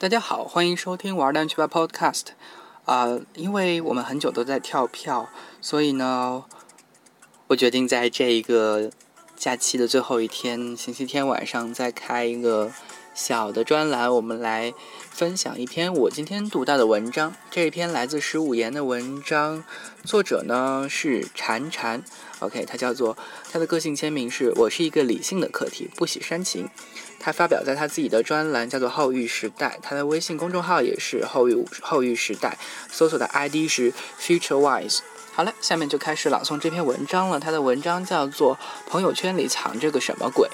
大家好，欢迎收听玩蛋去吧 Podcast。啊，因为我们很久都在跳票，所以呢，我决定在这一个假期的最后一天，星期天晚上再开一个小的专栏，我们来分享一篇我今天读到的文章。这一篇来自十五言的文章，作者呢是禅禅。OK，他叫做他的个性签名是我是一个理性的客体，不喜煽情。他发表在他自己的专栏叫做后域时代，他的微信公众号也是后域后域时代，搜索的 ID 是 FutureWise。好了，下面就开始朗诵这篇文章了。他的文章叫做朋友圈里藏着个什么鬼。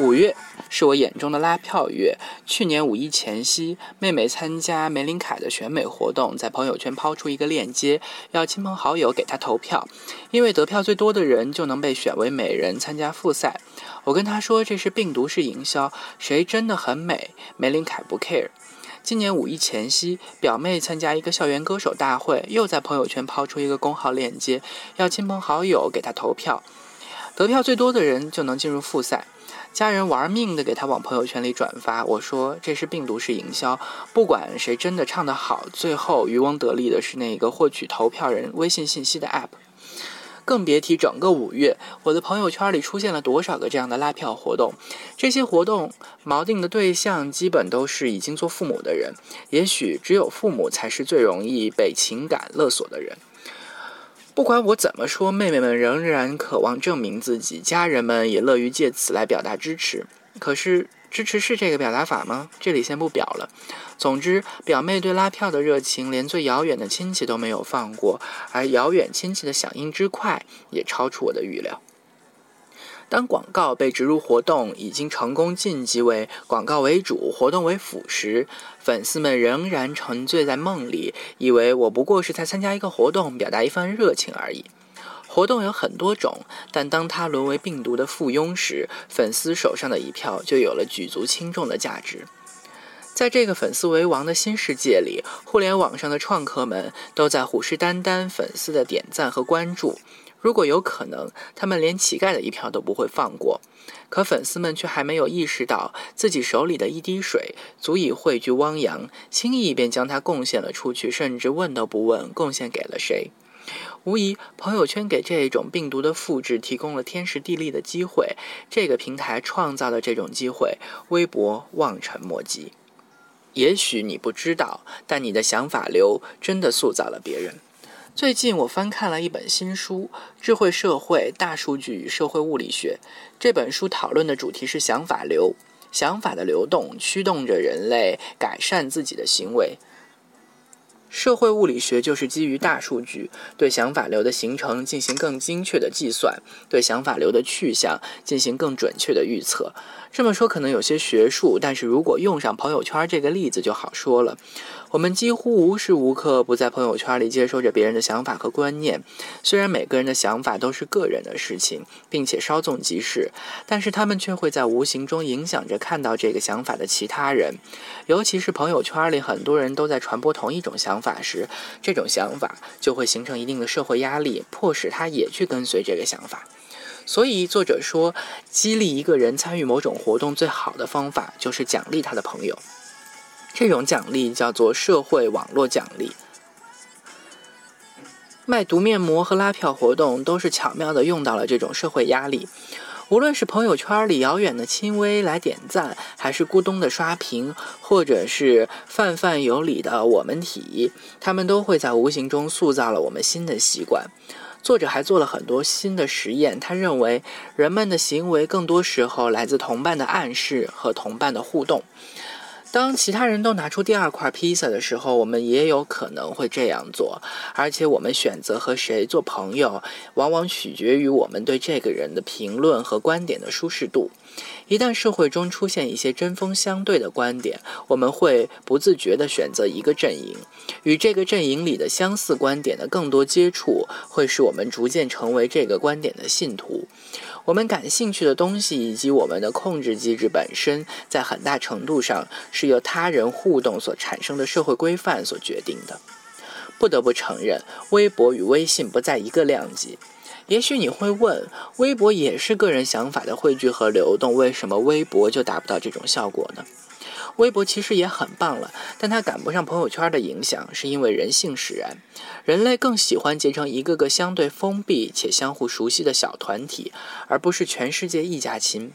五月是我眼中的拉票月。去年五一前夕，妹妹参加梅林凯的选美活动，在朋友圈抛出一个链接，要亲朋好友给她投票，因为得票最多的人就能被选为美人参加复赛。我跟她说这是病毒式营销，谁真的很美，梅林凯不 care。今年五一前夕，表妹参加一个校园歌手大会，又在朋友圈抛出一个公号链接，要亲朋好友给她投票，得票最多的人就能进入复赛。家人玩命的给他往朋友圈里转发，我说这是病毒式营销，不管谁真的唱得好，最后渔翁得利的是那个获取投票人微信信息的 app。更别提整个五月，我的朋友圈里出现了多少个这样的拉票活动。这些活动锚定的对象基本都是已经做父母的人，也许只有父母才是最容易被情感勒索的人。不管我怎么说，妹妹们仍然渴望证明自己，家人们也乐于借此来表达支持。可是，支持是这个表达法吗？这里先不表了。总之，表妹对拉票的热情，连最遥远的亲戚都没有放过，而遥远亲戚的响应之快，也超出我的预料。当广告被植入活动已经成功晋级为广告为主，活动为辅时，粉丝们仍然沉醉在梦里，以为我不过是在参加一个活动，表达一番热情而已。活动有很多种，但当它沦为病毒的附庸时，粉丝手上的一票就有了举足轻重的价值。在这个粉丝为王的新世界里，互联网上的创客们都在虎视眈眈粉丝的点赞和关注。如果有可能，他们连乞丐的一票都不会放过。可粉丝们却还没有意识到，自己手里的一滴水足以汇聚汪洋，轻易便将它贡献了出去，甚至问都不问贡献给了谁。无疑，朋友圈给这种病毒的复制提供了天时地利的机会。这个平台创造了这种机会，微博望尘莫及。也许你不知道，但你的想法流真的塑造了别人。最近我翻看了一本新书《智慧社会：大数据与社会物理学》。这本书讨论的主题是想法流，想法的流动驱动着人类改善自己的行为。社会物理学就是基于大数据对想法流的形成进行更精确的计算，对想法流的去向进行更准确的预测。这么说可能有些学术，但是如果用上朋友圈这个例子就好说了。我们几乎无时无刻不在朋友圈里接收着别人的想法和观念。虽然每个人的想法都是个人的事情，并且稍纵即逝，但是他们却会在无形中影响着看到这个想法的其他人。尤其是朋友圈里很多人都在传播同一种想法时，这种想法就会形成一定的社会压力，迫使他也去跟随这个想法。所以，作者说，激励一个人参与某种活动最好的方法就是奖励他的朋友。这种奖励叫做社会网络奖励。卖毒面膜和拉票活动都是巧妙地用到了这种社会压力。无论是朋友圈里遥远的亲微来点赞，还是咕咚的刷屏，或者是泛泛有礼的我们体，他们都会在无形中塑造了我们新的习惯。作者还做了很多新的实验，他认为人们的行为更多时候来自同伴的暗示和同伴的互动。当其他人都拿出第二块披萨的时候，我们也有可能会这样做。而且，我们选择和谁做朋友，往往取决于我们对这个人的评论和观点的舒适度。一旦社会中出现一些针锋相对的观点，我们会不自觉地选择一个阵营。与这个阵营里的相似观点的更多接触，会使我们逐渐成为这个观点的信徒。我们感兴趣的东西以及我们的控制机制本身，在很大程度上是由他人互动所产生的社会规范所决定的。不得不承认，微博与微信不在一个量级。也许你会问，微博也是个人想法的汇聚和流动，为什么微博就达不到这种效果呢？微博其实也很棒了，但它赶不上朋友圈的影响，是因为人性使然。人类更喜欢结成一个个相对封闭且相互熟悉的小团体，而不是全世界一家亲。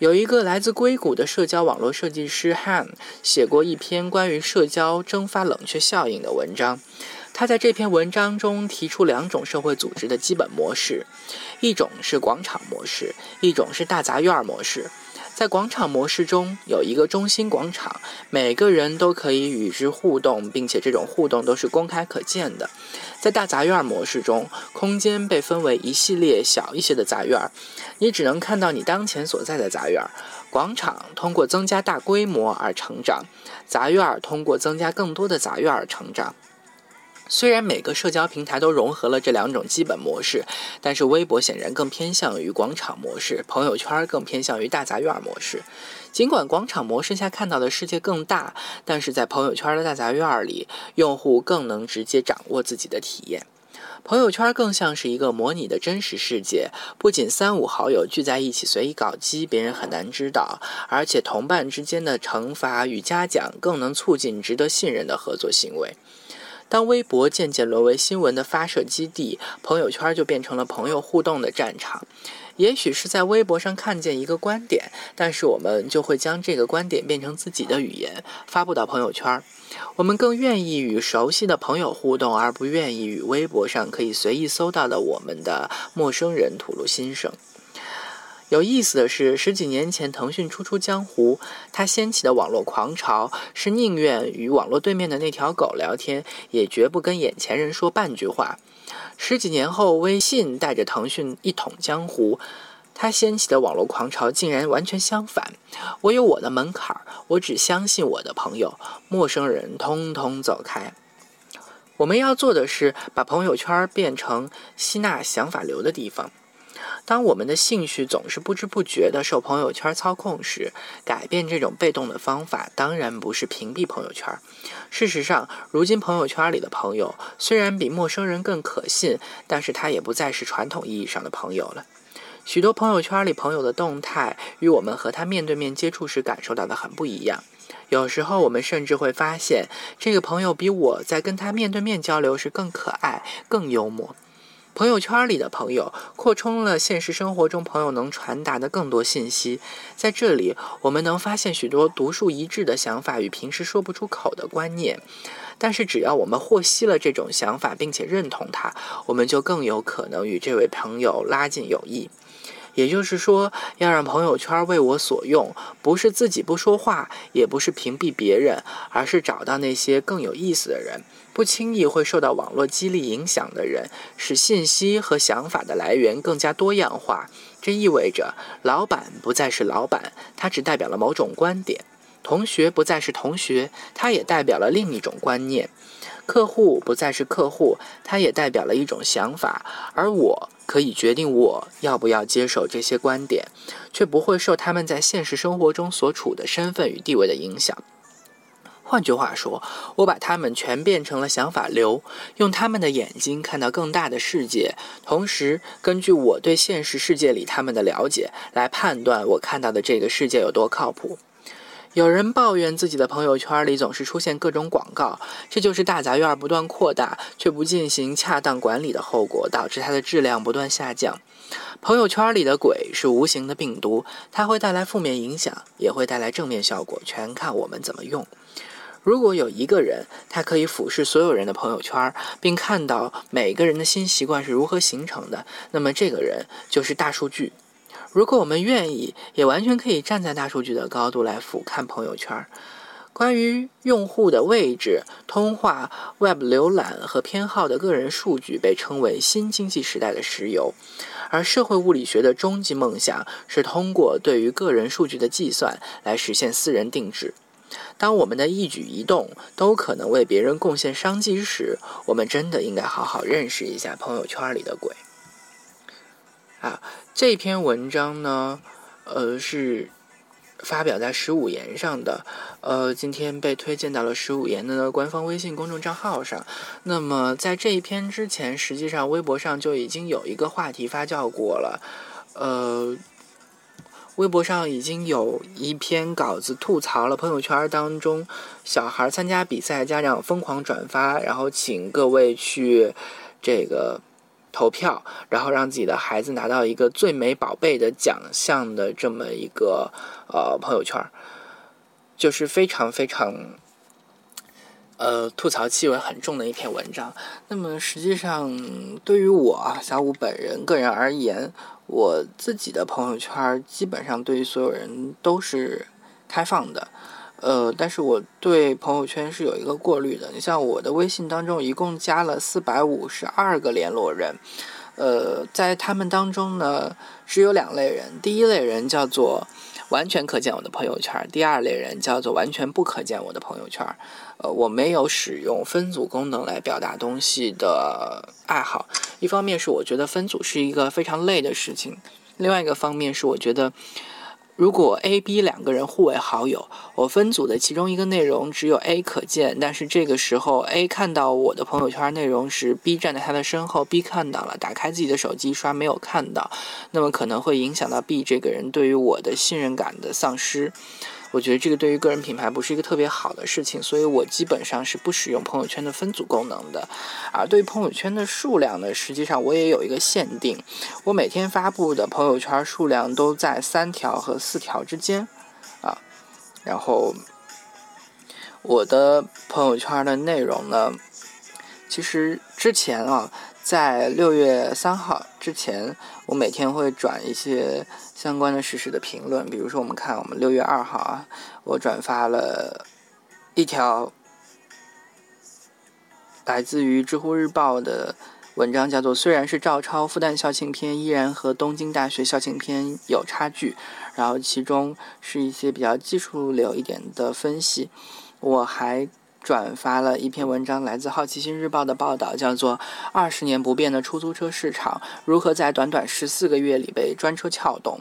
有一个来自硅谷的社交网络设计师 Han 写过一篇关于社交蒸发冷却效应的文章。他在这篇文章中提出两种社会组织的基本模式，一种是广场模式，一种是大杂院模式。在广场模式中，有一个中心广场，每个人都可以与之互动，并且这种互动都是公开可见的。在大杂院模式中，空间被分为一系列小一些的杂院，你只能看到你当前所在的杂院。广场通过增加大规模而成长，杂院通过增加更多的杂院而成长。虽然每个社交平台都融合了这两种基本模式，但是微博显然更偏向于广场模式，朋友圈更偏向于大杂院模式。尽管广场模式下看到的世界更大，但是在朋友圈的大杂院里，用户更能直接掌握自己的体验。朋友圈更像是一个模拟的真实世界，不仅三五好友聚在一起随意搞基，别人很难知道，而且同伴之间的惩罚与嘉奖更能促进值得信任的合作行为。当微博渐渐沦为新闻的发射基地，朋友圈就变成了朋友互动的战场。也许是在微博上看见一个观点，但是我们就会将这个观点变成自己的语言，发布到朋友圈。我们更愿意与熟悉的朋友互动，而不愿意与微博上可以随意搜到的我们的陌生人吐露心声。有意思的是，十几年前腾讯初出江湖，它掀起的网络狂潮是宁愿与网络对面的那条狗聊天，也绝不跟眼前人说半句话。十几年后，微信带着腾讯一统江湖，它掀起的网络狂潮竟然完全相反。我有我的门槛，我只相信我的朋友，陌生人通通走开。我们要做的是把朋友圈变成吸纳想法流的地方。当我们的兴趣总是不知不觉地受朋友圈操控时，改变这种被动的方法当然不是屏蔽朋友圈。事实上，如今朋友圈里的朋友虽然比陌生人更可信，但是他也不再是传统意义上的朋友了。许多朋友圈里朋友的动态与我们和他面对面接触时感受到的很不一样。有时候我们甚至会发现，这个朋友比我在跟他面对面交流时更可爱、更幽默。朋友圈里的朋友扩充了现实生活中朋友能传达的更多信息，在这里我们能发现许多独树一帜的想法与平时说不出口的观念。但是只要我们获悉了这种想法并且认同它，我们就更有可能与这位朋友拉近友谊。也就是说，要让朋友圈为我所用，不是自己不说话，也不是屏蔽别人，而是找到那些更有意思的人。不轻易会受到网络激励影响的人，使信息和想法的来源更加多样化。这意味着，老板不再是老板，他只代表了某种观点；同学不再是同学，他也代表了另一种观念；客户不再是客户，他也代表了一种想法。而我可以决定我要不要接受这些观点，却不会受他们在现实生活中所处的身份与地位的影响。换句话说，我把他们全变成了想法流，用他们的眼睛看到更大的世界，同时根据我对现实世界里他们的了解来判断我看到的这个世界有多靠谱。有人抱怨自己的朋友圈里总是出现各种广告，这就是大杂院不断扩大却不进行恰当管理的后果，导致它的质量不断下降。朋友圈里的鬼是无形的病毒，它会带来负面影响，也会带来正面效果，全看我们怎么用。如果有一个人，他可以俯视所有人的朋友圈，并看到每个人的新习惯是如何形成的，那么这个人就是大数据。如果我们愿意，也完全可以站在大数据的高度来俯瞰朋友圈。关于用户的位置、通话、Web 浏览和偏好的个人数据，被称为新经济时代的石油。而社会物理学的终极梦想是通过对于个人数据的计算来实现私人定制。当我们的一举一动都可能为别人贡献商机时，我们真的应该好好认识一下朋友圈里的鬼。啊，这篇文章呢，呃，是发表在十五言上的，呃，今天被推荐到了十五言的官方微信公众账号上。那么在这一篇之前，实际上微博上就已经有一个话题发酵过了，呃。微博上已经有一篇稿子吐槽了朋友圈当中小孩参加比赛，家长疯狂转发，然后请各位去这个投票，然后让自己的孩子拿到一个最美宝贝的奖项的这么一个呃朋友圈，就是非常非常。呃，吐槽气味很重的一篇文章。那么实际上，对于我小五本人个人而言，我自己的朋友圈基本上对于所有人都是开放的。呃，但是我对朋友圈是有一个过滤的。你像我的微信当中，一共加了四百五十二个联络人。呃，在他们当中呢，只有两类人。第一类人叫做完全可见我的朋友圈，第二类人叫做完全不可见我的朋友圈。呃，我没有使用分组功能来表达东西的爱好。一方面是我觉得分组是一个非常累的事情，另外一个方面是我觉得。如果 A、B 两个人互为好友，我分组的其中一个内容只有 A 可见，但是这个时候 A 看到我的朋友圈内容时，B 站在他的身后，B 看到了，打开自己的手机刷没有看到，那么可能会影响到 B 这个人对于我的信任感的丧失。我觉得这个对于个人品牌不是一个特别好的事情，所以我基本上是不使用朋友圈的分组功能的。而对于朋友圈的数量呢，实际上我也有一个限定，我每天发布的朋友圈数量都在三条和四条之间啊。然后我的朋友圈的内容呢，其实之前啊。在六月三号之前，我每天会转一些相关的实时的评论。比如说，我们看我们六月二号啊，我转发了一条来自于知乎日报的文章，叫做“虽然是照抄复旦校庆片，依然和东京大学校庆片有差距”。然后其中是一些比较技术流一点的分析。我还。转发了一篇文章，来自《好奇心日报》的报道，叫做《二十年不变的出租车市场如何在短短十四个月里被专车撬动》。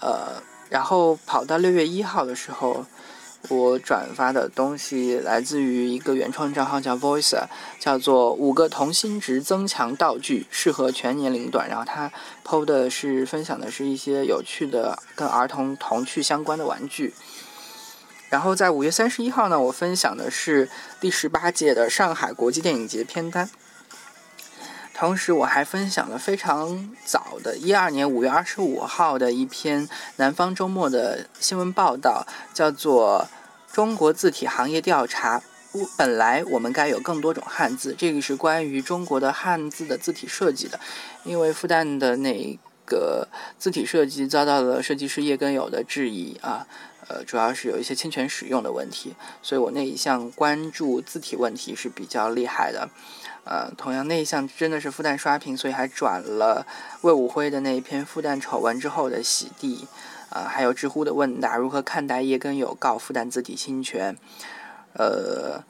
呃，然后跑到六月一号的时候，我转发的东西来自于一个原创账号叫 Voice，叫做“五个同心值增强道具，适合全年龄段”。然后他 PO 的是分享的是一些有趣的跟儿童童趣相关的玩具。然后在五月三十一号呢，我分享的是第十八届的上海国际电影节片单。同时，我还分享了非常早的一二年五月二十五号的一篇南方周末的新闻报道，叫做《中国字体行业调查》。本来我们该有更多种汉字，这个是关于中国的汉字的字体设计的，因为复旦的那个字体设计遭到了设计师叶根友的质疑啊。呃，主要是有一些侵权使用的问题，所以我那一项关注字体问题是比较厉害的。呃，同样那一项真的是复旦刷屏，所以还转了魏武辉的那一篇复旦丑闻之后的洗地。呃，还有知乎的问答，如何看待叶根友告复旦字体侵权？呃，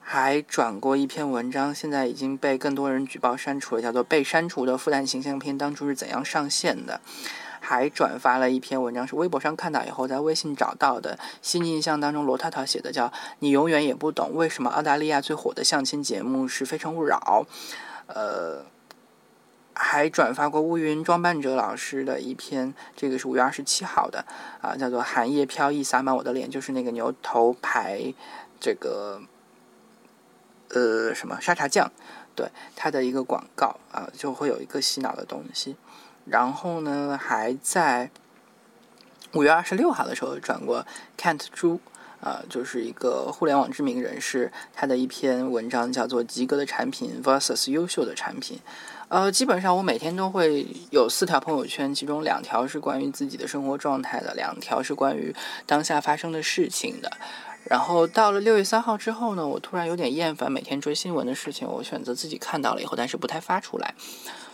还转过一篇文章，现在已经被更多人举报删除了，叫做《被删除的复旦形象片当初是怎样上线的》。还转发了一篇文章，是微博上看到以后，在微信找到的。新印象当中，罗涛涛写的叫“你永远也不懂为什么澳大利亚最火的相亲节目是《非诚勿扰》”。呃，还转发过乌云装扮者老师的一篇，这个是五月二十七号的啊，叫做“寒夜飘逸洒满我的脸”，就是那个牛头牌这个呃什么沙茶酱，对它的一个广告啊，就会有一个洗脑的东西。然后呢，还在五月二十六号的时候转过 Kent 朱，啊，就是一个互联网知名人士，他的一篇文章叫做《及格的产品 vs 优秀的产品》。呃，基本上我每天都会有四条朋友圈，其中两条是关于自己的生活状态的，两条是关于当下发生的事情的。然后到了六月三号之后呢，我突然有点厌烦每天追新闻的事情，我选择自己看到了以后，但是不太发出来。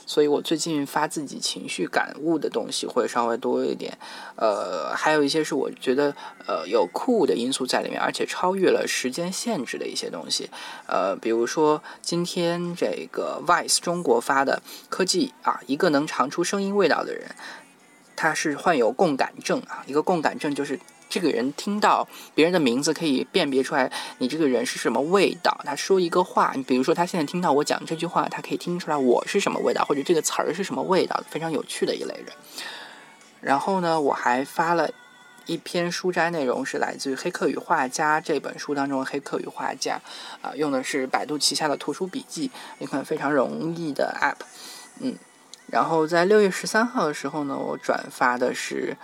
所以我最近发自己情绪感悟的东西会稍微多一点，呃，还有一些是我觉得呃有酷的因素在里面，而且超越了时间限制的一些东西，呃，比如说今天这个 Vice 中国发的科技啊，一个能尝出声音味道的人，他是患有共感症啊，一个共感症就是。这个人听到别人的名字，可以辨别出来你这个人是什么味道。他说一个话，你比如说他现在听到我讲这句话，他可以听出来我是什么味道，或者这个词儿是什么味道，非常有趣的一类人。然后呢，我还发了一篇书斋内容，是来自于《黑客与画家》这本书当中的《黑客与画家》，啊，用的是百度旗下的图书笔记，一款非常容易的 App，嗯。然后在六月十三号的时候呢，我转发的是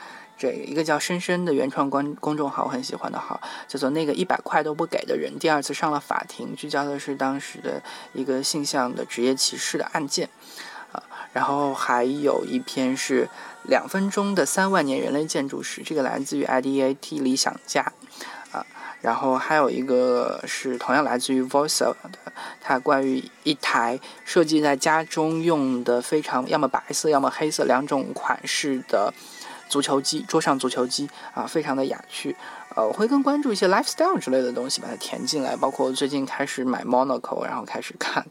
这一个叫“深深”的原创公公众号，我很喜欢的号，叫做“那个一百块都不给的人”，第二次上了法庭，聚焦的是当时的一个性向的职业歧视的案件，啊，然后还有一篇是两分钟的三万年人类建筑史，这个来自于 IDAT 理想家。啊然后还有一个是同样来自于 Voice 的，它关于一台设计在家中用的非常要么白色要么黑色两种款式的足球机，桌上足球机啊，非常的雅趣。呃，我会更关注一些 lifestyle 之类的东西，把它填进来，包括最近开始买 Monaco，然后开始看，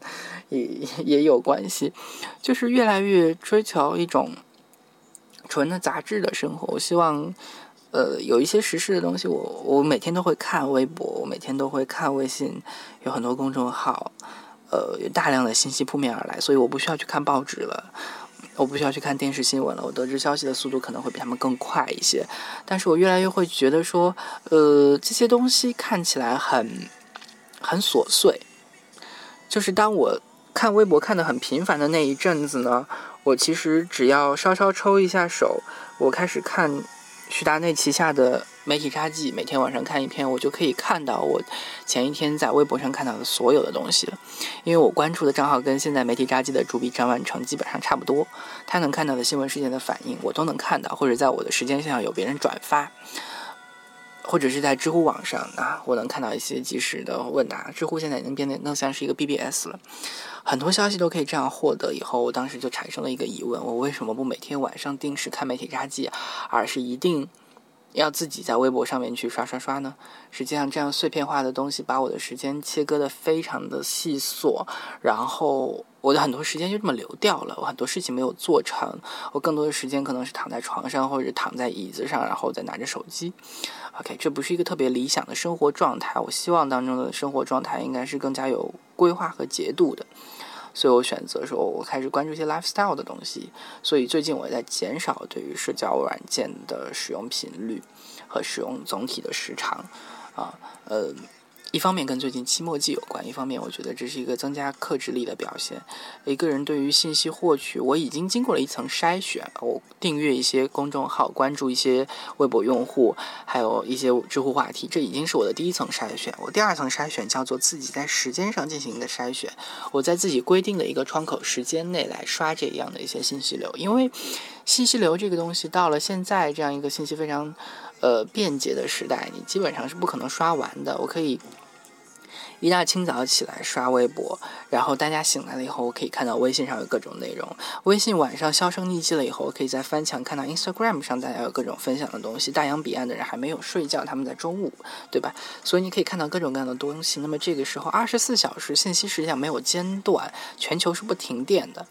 也也有关系，就是越来越追求一种纯的杂志的生活。我希望。呃，有一些时事的东西，我我每天都会看微博，我每天都会看微信，有很多公众号，呃，有大量的信息扑面而来，所以我不需要去看报纸了，我不需要去看电视新闻了，我得知消息的速度可能会比他们更快一些。但是我越来越会觉得说，呃，这些东西看起来很很琐碎，就是当我看微博看的很频繁的那一阵子呢，我其实只要稍稍抽一下手，我开始看。徐达内旗下的媒体札记，每天晚上看一篇，我就可以看到我前一天在微博上看到的所有的东西了。因为我关注的账号跟现在媒体札记的主笔张万成基本上差不多，他能看到的新闻事件的反应，我都能看到，或者在我的时间线上有别人转发，或者是在知乎网上啊，我能看到一些及时的问答。知乎现在已经变得更像是一个 BBS 了，很多消息都可以这样获得。以后我当时就产生了一个疑问：我为什么不每天晚上定时看媒体札记，而是一定？要自己在微博上面去刷刷刷呢？实际上，这样碎片化的东西把我的时间切割的非常的细琐，然后我的很多时间就这么流掉了。我很多事情没有做成，我更多的时间可能是躺在床上或者躺在椅子上，然后再拿着手机。OK，这不是一个特别理想的生活状态。我希望当中的生活状态应该是更加有规划和节度的。所以我选择说，我开始关注一些 lifestyle 的东西。所以最近我在减少对于社交软件的使用频率和使用总体的时长，啊，呃。一方面跟最近期末季有关，一方面我觉得这是一个增加克制力的表现。一个人对于信息获取，我已经经过了一层筛选，我订阅一些公众号，关注一些微博用户，还有一些知乎话题，这已经是我的第一层筛选。我第二层筛选叫做自己在时间上进行一个筛选，我在自己规定的一个窗口时间内来刷这样的一些信息流，因为信息流这个东西到了现在这样一个信息非常呃便捷的时代，你基本上是不可能刷完的。我可以。一大清早起来刷微博，然后大家醒来了以后，我可以看到微信上有各种内容。微信晚上销声匿迹了以后，我可以在翻墙看到 Instagram 上大家有各种分享的东西。大洋彼岸的人还没有睡觉，他们在中午，对吧？所以你可以看到各种各样的东西。那么这个时候，二十四小时信息实际上没有间断，全球是不停电的。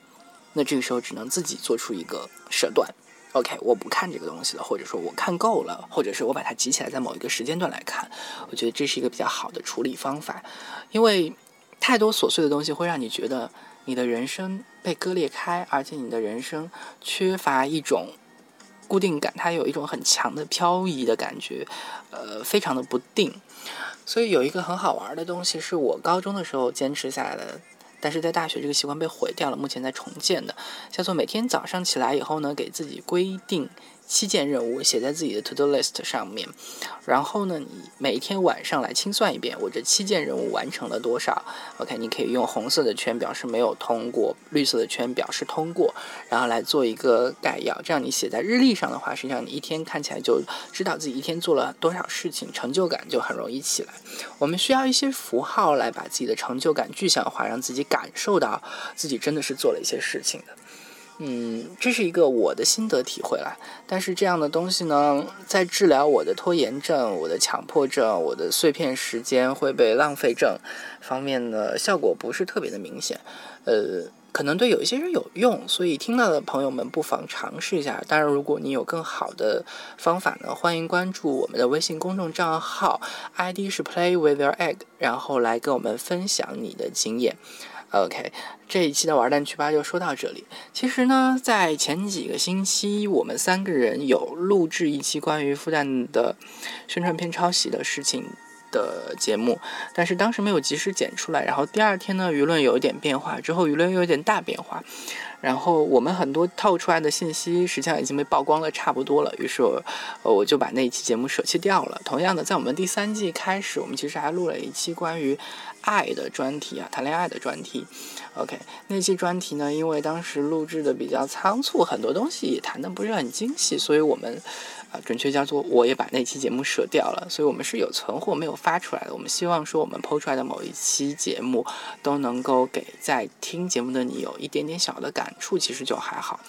那这个时候只能自己做出一个舍断。OK，我不看这个东西了，或者说我看够了，或者是我把它集起来，在某一个时间段来看，我觉得这是一个比较好的处理方法。因为太多琐碎的东西会让你觉得你的人生被割裂开，而且你的人生缺乏一种固定感，它有一种很强的漂移的感觉，呃，非常的不定。所以有一个很好玩的东西，是我高中的时候坚持下来的。但是在大学这个习惯被毁掉了，目前在重建的，叫做每天早上起来以后呢，给自己规定。七件任务写在自己的 to do list 上面，然后呢，你每天晚上来清算一遍，我这七件任务完成了多少？OK，你可以用红色的圈表示没有通过，绿色的圈表示通过，然后来做一个概要。这样你写在日历上的话，实际上你一天看起来就知道自己一天做了多少事情，成就感就很容易起来。我们需要一些符号来把自己的成就感具象化，让自己感受到自己真的是做了一些事情的。嗯，这是一个我的心得体会啦。但是这样的东西呢，在治疗我的拖延症、我的强迫症、我的碎片时间会被浪费症方面的效果不是特别的明显。呃，可能对有一些人有用，所以听到的朋友们不妨尝试一下。当然，如果你有更好的方法呢，欢迎关注我们的微信公众账号，ID 是 Play with your egg，然后来跟我们分享你的经验。OK，这一期的玩蛋去吧就说到这里。其实呢，在前几个星期，我们三个人有录制一期关于复旦的宣传片抄袭的事情的节目，但是当时没有及时剪出来。然后第二天呢，舆论有一点变化，之后舆论又有点大变化。然后我们很多透出来的信息，实际上已经被曝光的差不多了。于是，呃，我就把那一期节目舍弃掉了。同样的，在我们第三季开始，我们其实还录了一期关于爱的专题啊，谈恋爱的专题。OK，那期专题呢，因为当时录制的比较仓促，很多东西也谈的不是很精细，所以我们。啊，准确叫做我也把那期节目舍掉了，所以我们是有存货没有发出来的。我们希望说我们抛出来的某一期节目都能够给在听节目的你有一点点小的感触，其实就还好。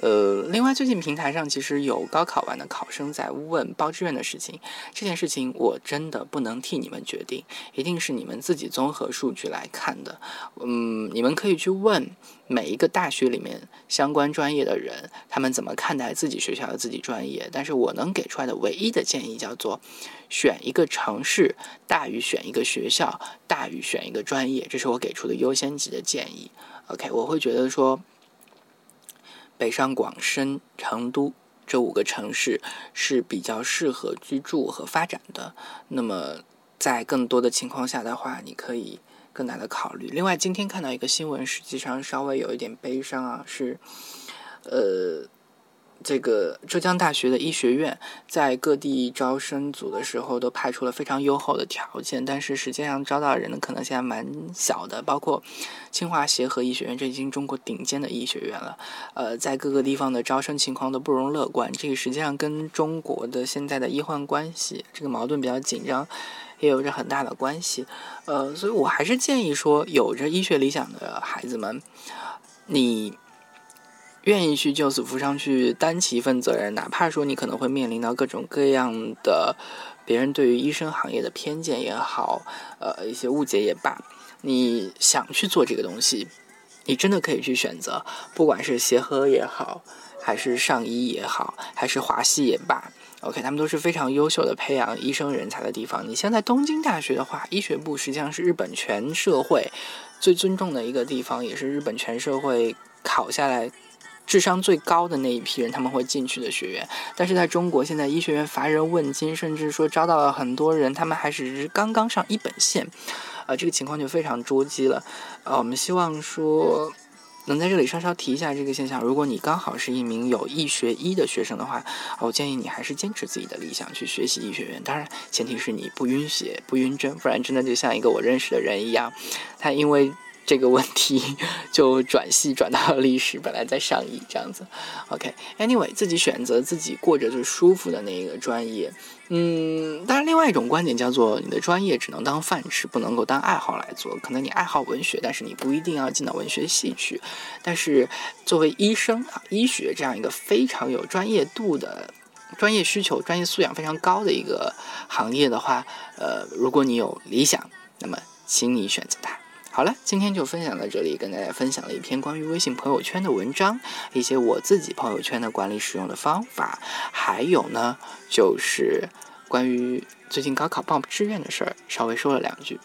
呃，另外最近平台上其实有高考完的考生在问报志愿的事情，这件事情我真的不能替你们决定，一定是你们自己综合数据来看的。嗯，你们可以去问每一个大学里面相关专业的人，他们怎么看待自己学校的自己专业。但是我能给出来的唯一的建议叫做，选一个城市大于选一个学校大于选一个专业，这是我给出的优先级的建议。OK，我会觉得说。北上广深成都这五个城市是比较适合居住和发展的。那么，在更多的情况下的话，你可以更大的考虑。另外，今天看到一个新闻，实际上稍微有一点悲伤啊，是，呃。这个浙江大学的医学院在各地招生组的时候都派出了非常优厚的条件，但是实际上招到人的可能性还蛮小的。包括清华协和医学院，这已经中国顶尖的医学院了。呃，在各个地方的招生情况都不容乐观，这个实际上跟中国的现在的医患关系这个矛盾比较紧张，也有着很大的关系。呃，所以我还是建议说，有着医学理想的孩子们，你。愿意去救死扶伤，去担起一份责任，哪怕说你可能会面临到各种各样的别人对于医生行业的偏见也好，呃，一些误解也罢，你想去做这个东西，你真的可以去选择，不管是协和也好，还是上医也好，还是华西也罢，OK，他们都是非常优秀的培养医生人才的地方。你像在东京大学的话，医学部实际上是日本全社会最尊重的一个地方，也是日本全社会考下来。智商最高的那一批人，他们会进去的学院，但是在中国现在医学院乏人问津，甚至说招到了很多人，他们还是刚刚上一本线，啊，这个情况就非常捉急了，啊，我们希望说能在这里稍稍提一下这个现象。如果你刚好是一名有医学医的学生的话，我建议你还是坚持自己的理想去学习医学院，当然前提是你不晕血不晕针，不然真的就像一个我认识的人一样，他因为。这个问题就转系转到了历史，本来在上译这样子。OK，Anyway，自己选择自己过着最舒服的那一个专业。嗯，当然，另外一种观点叫做你的专业只能当饭吃，不能够当爱好来做。可能你爱好文学，但是你不一定要进到文学系去。但是作为医生啊，医学这样一个非常有专业度的、专业需求、专业素养非常高的一个行业的话，呃，如果你有理想，那么请你选择它。好了，今天就分享到这里，跟大家分享了一篇关于微信朋友圈的文章，一些我自己朋友圈的管理使用的方法，还有呢，就是关于最近高考报志愿的事儿，稍微说了两句。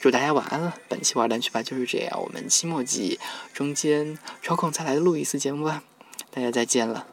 祝大家晚安了，本期玩单曲吧就是这样，我们期末季中间抽空再来录一次节目吧，大家再见了。